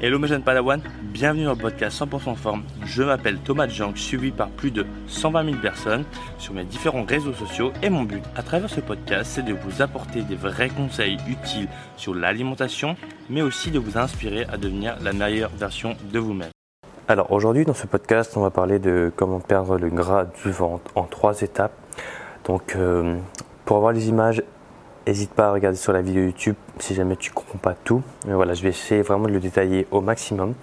Hello mes jeunes Padawan, bienvenue dans le podcast 100% forme. Je m'appelle Thomas Jank, suivi par plus de 120 000 personnes sur mes différents réseaux sociaux et mon but à travers ce podcast c'est de vous apporter des vrais conseils utiles sur l'alimentation mais aussi de vous inspirer à devenir la meilleure version de vous-même. Alors aujourd'hui dans ce podcast on va parler de comment perdre le gras du ventre en trois étapes. Donc euh, pour avoir les images N'hésite pas à regarder sur la vidéo YouTube si jamais tu comprends pas tout. Mais voilà, je vais essayer vraiment de le détailler au maximum.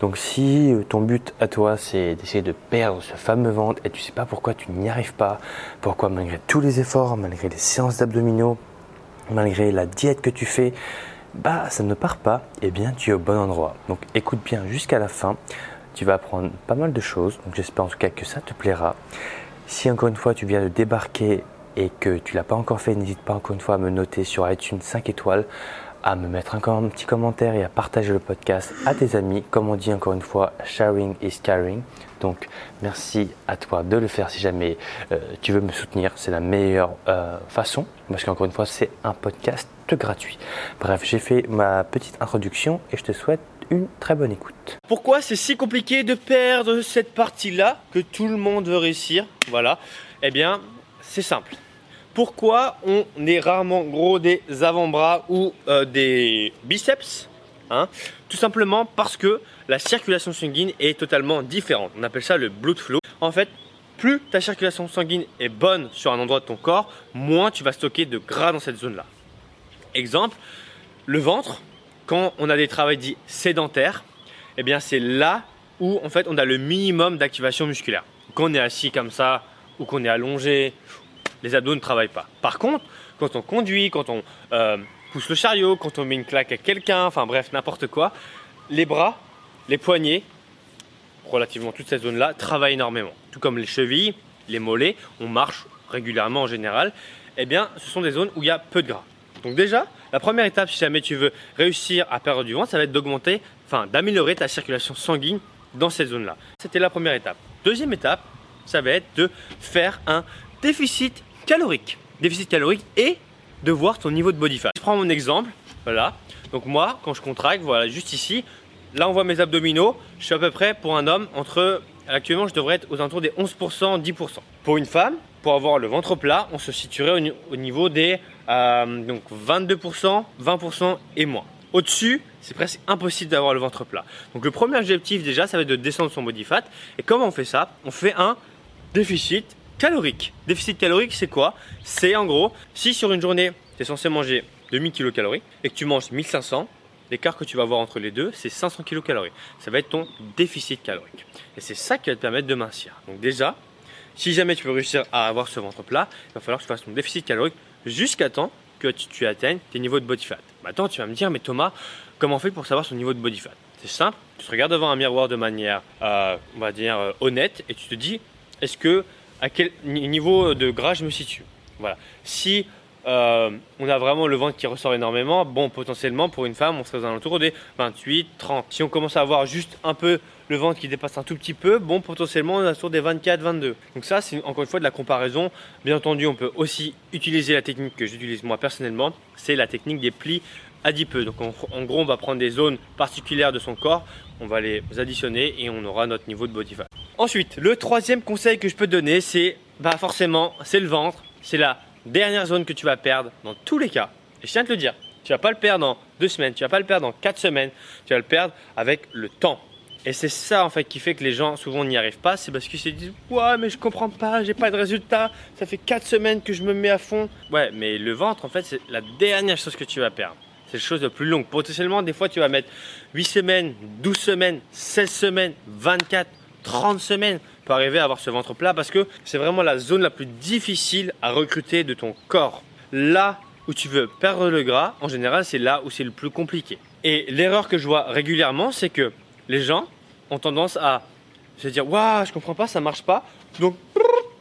Donc si euh, ton but à toi c'est d'essayer de perdre ce fameux ventre et tu sais pas pourquoi tu n'y arrives pas, pourquoi malgré tous les efforts, malgré les séances d'abdominaux, malgré la diète que tu fais, bah ça ne part pas, eh bien tu es au bon endroit. Donc écoute bien jusqu'à la fin. Tu vas apprendre pas mal de choses. Donc j'espère en tout cas que ça te plaira. Si encore une fois tu viens de débarquer et que tu l'as pas encore fait, n'hésite pas encore une fois à me noter sur iTunes 5 étoiles, à me mettre encore un petit commentaire et à partager le podcast à tes amis. Comme on dit encore une fois, sharing is caring. Donc merci à toi de le faire si jamais euh, tu veux me soutenir. C'est la meilleure euh, façon parce qu'encore une fois c'est un podcast gratuit. Bref, j'ai fait ma petite introduction et je te souhaite une très bonne écoute. Pourquoi c'est si compliqué de perdre cette partie-là que tout le monde veut réussir? Voilà. Eh bien, c'est simple. Pourquoi on est rarement gros des avant-bras ou euh, des biceps hein? Tout simplement parce que la circulation sanguine est totalement différente. On appelle ça le blood flow. En fait, plus ta circulation sanguine est bonne sur un endroit de ton corps, moins tu vas stocker de gras dans cette zone-là. Exemple, le ventre, quand on a des travaux dits sédentaires, eh bien c'est là où en fait on a le minimum d'activation musculaire. Quand on est assis comme ça, ou qu'on est allongé, les abdos ne travaillent pas. Par contre, quand on conduit, quand on euh, pousse le chariot, quand on met une claque à quelqu'un, enfin bref, n'importe quoi, les bras, les poignets, relativement toute cette zone-là, travaillent énormément. Tout comme les chevilles, les mollets, on marche régulièrement en général, eh bien, ce sont des zones où il y a peu de gras. Donc déjà, la première étape, si jamais tu veux réussir à perdre du ventre, ça va être d'augmenter, enfin d'améliorer ta circulation sanguine dans cette zone-là. C'était la première étape. Deuxième étape, ça va être de faire un déficit calorique. Déficit calorique et de voir ton niveau de body fat. Je prends mon exemple, voilà. Donc moi, quand je contracte, voilà, juste ici, là on voit mes abdominaux, je suis à peu près pour un homme entre, actuellement je devrais être aux alentours des 11%, 10%. Pour une femme, pour avoir le ventre plat, on se situerait au, niveau des euh, donc 22%, 20% et moins. Au-dessus, c'est presque impossible d'avoir le ventre plat. Donc le premier objectif déjà, ça va être de descendre son body fat. Et comment on fait ça? On fait un déficit calorique. Déficit calorique, c'est quoi? C'est en gros, si sur une journée, tu es censé manger 2000 kcal et que tu manges 1500, l'écart que tu vas avoir entre les deux, c'est 500 kcal. Ça va être ton déficit calorique. Et c'est ça qui va te permettre de mincir. Donc déjà, si jamais tu veux réussir à avoir ce ventre plat, il va falloir que tu fasses ton déficit calorique jusqu'à temps que tu, atteignes tes niveaux de body fat. Maintenant, tu vas me dire, mais Thomas, comment on fait pour savoir son niveau de body fat? C'est simple, tu te regardes devant un miroir de manière, euh, on va dire, euh, honnête et tu te dis, est-ce que à quel niveau de gras je me situe. Voilà. Si euh, on a vraiment le ventre qui ressort énormément, bon, potentiellement pour une femme, on serait aux alentours des 28, 30. Si on commence à avoir juste un peu le ventre qui dépasse un tout petit peu, bon, potentiellement on est autour des 24, 22. Donc ça, c'est encore une fois de la comparaison. Bien entendu, on peut aussi utiliser la technique que j'utilise moi personnellement, c'est la technique des plis adipeux. Donc en, gros, on va prendre des zones particulières de son corps, on va les additionner et on aura notre niveau de body fat. Ensuite, le troisième conseil que je peux te donner, c'est bah forcément, c'est le ventre. C'est la dernière zone que tu vas perdre dans tous les cas. Et je tiens à te le dire, tu vas pas le perdre dans deux semaines, tu vas pas le perdre dans quatre semaines, tu vas le perdre avec le temps. Et c'est ça en fait qui fait que les gens souvent n'y arrivent pas, c'est parce qu'ils se disent ouais mais je comprends pas, j'ai pas de résultat, ça fait quatre semaines que je me mets à fond. Ouais mais le ventre en fait c'est la dernière chose que tu vas perdre. C'est la chose la plus longue. Potentiellement des fois tu vas mettre 8 semaines, 12 semaines, 16 semaines, 24, 30 semaines pour arriver à avoir ce ventre plat parce que c'est vraiment la zone la plus difficile à recruter de ton corps. Là où tu veux perdre le gras, en général, c'est là où c'est le plus compliqué. Et l'erreur que je vois régulièrement, c'est que les gens ont tendance à se dire Waouh, je comprends pas, ça marche pas. Donc,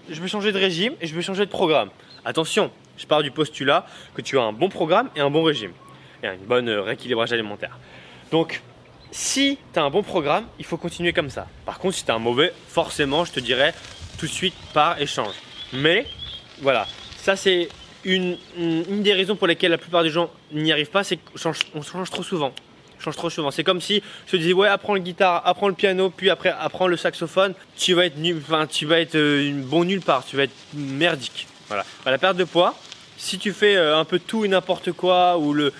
je vais changer de régime et je vais changer de programme. Attention, je pars du postulat que tu as un bon programme et un bon régime et un bon euh, rééquilibrage alimentaire. Donc, si tu as un bon programme, il faut continuer comme ça. Par contre, si tu as un mauvais, forcément, je te dirais tout de suite par échange. Mais voilà, ça c'est une, des raisons pour lesquelles la plupart des gens n'y arrivent pas, c'est qu'on change, trop souvent. change trop souvent. C'est comme si je te disais ouais apprends le guitare, apprends le piano, puis après apprends le saxophone. Tu vas être tu vas être euh, bon nulle part, tu vas être merdique. Voilà. La perte de poids, si tu fais euh, un peu tout et n'importe quoi ou le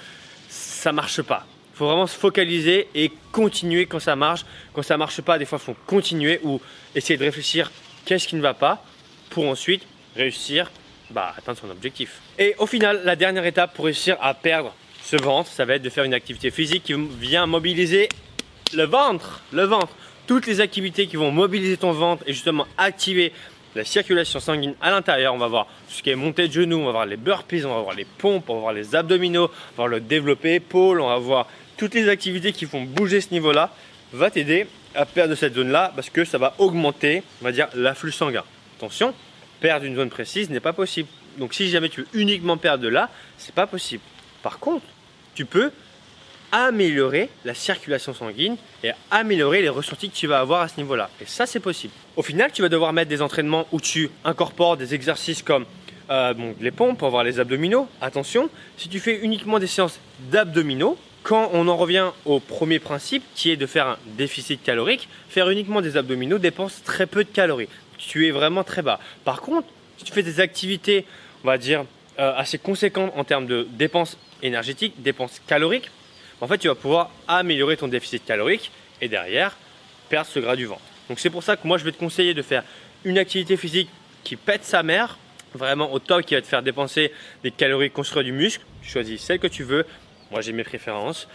ça marche pas. Faut vraiment se focaliser et continuer quand ça marche. Quand ça marche pas, des fois il faut continuer ou essayer de réfléchir qu'est-ce qui ne va pas pour ensuite réussir bah, atteindre son objectif. Et au final, la dernière étape pour réussir à perdre ce ventre, ça va être de faire une activité physique qui vient mobiliser le ventre, le ventre. Toutes les activités qui vont mobiliser ton ventre et justement activer la circulation sanguine à l'intérieur. On va voir ce qui est montée de genoux, on va voir les burpees, on va voir les pompes, on va voir les abdominaux, on va voir le développé épaule, on va voir toutes les activités qui font bouger ce niveau-là, va t'aider à perdre cette zone-là parce que ça va augmenter, va dire, l'afflux sanguin. Attention, perdre une zone précise n'est pas possible. Donc si jamais tu veux uniquement perdre de là, c'est pas possible. Par contre, tu peux améliorer la circulation sanguine et améliorer les ressentis que tu vas avoir à ce niveau-là. Et ça, c'est possible. Au final, tu vas devoir mettre des entraînements où tu incorpores des exercices comme euh, les pompes pour avoir les abdominaux. Attention, si tu fais uniquement des séances d'abdominaux, quand on en revient au premier principe qui est de faire un déficit calorique, faire uniquement des abdominaux dépense très peu de calories tu es vraiment très bas. Par contre, si tu fais des activités, on va dire, euh, assez conséquentes en termes de dépenses énergétiques, dépenses caloriques, en fait, tu vas pouvoir améliorer ton déficit calorique et derrière, perdre ce gras du ventre. Donc c'est pour ça que moi, je vais te conseiller de faire une activité physique qui pète sa mère, vraiment au top, qui va te faire dépenser des calories, construire du muscle. Tu choisis celle que tu veux. Moi, j'ai mes préférences.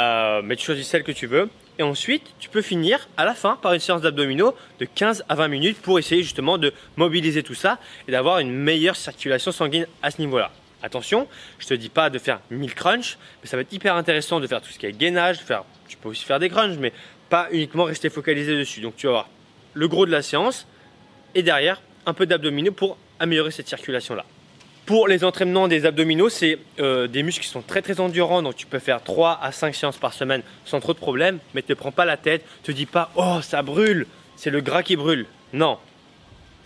Euh, mais tu choisis celle que tu veux. Et ensuite, tu peux finir à la fin par une séance d'abdominaux de 15 à 20 minutes pour essayer justement de mobiliser tout ça et d'avoir une meilleure circulation sanguine à ce niveau-là. Attention, je te dis pas de faire 1000 crunchs, mais ça va être hyper intéressant de faire tout ce qui est gainage, tu peux aussi faire des crunchs, mais pas uniquement rester focalisé dessus. Donc tu vas avoir le gros de la séance et derrière un peu d'abdominaux pour améliorer cette circulation-là. Pour les entraînements des abdominaux, c'est euh, des muscles qui sont très très endurants, donc tu peux faire 3 à 5 séances par semaine sans trop de problèmes, mais ne te prends pas la tête, te dis pas oh ça brûle, c'est le gras qui brûle. Non,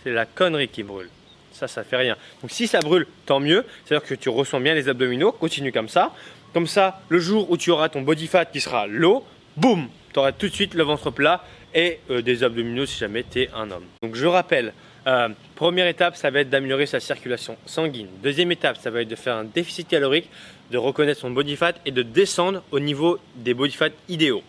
c'est la connerie qui brûle. Ça, ça fait rien. Donc si ça brûle, tant mieux, c'est-à-dire que tu ressens bien les abdominaux, continue comme ça. Comme ça, le jour où tu auras ton body fat qui sera low, boum, tu auras tout de suite le ventre plat et euh, des abdominaux si jamais tu es un homme. Donc je rappelle, euh, première étape, ça va être d'améliorer sa circulation sanguine. Deuxième étape, ça va être de faire un déficit calorique, de reconnaître son body fat et de descendre au niveau des body fat idéaux.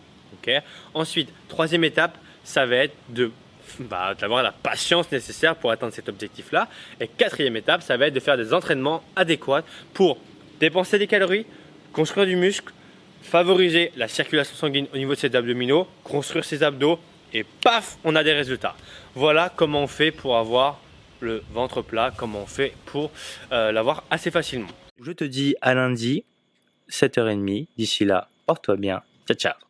Ensuite, troisième étape, ça va être de bah, d'avoir la patience nécessaire pour atteindre cet objectif-là. Et quatrième étape, ça va être de faire des entraînements adéquats pour dépenser des calories, construire du muscle, favoriser la circulation sanguine au niveau de ses abdominaux, construire ses abdos et paf, on a des résultats. Voilà comment on fait pour avoir le ventre plat, comment on fait pour euh, l'avoir assez facilement. Je te dis à lundi, 7h30. D'ici là, porte-toi bien. Ciao, ciao.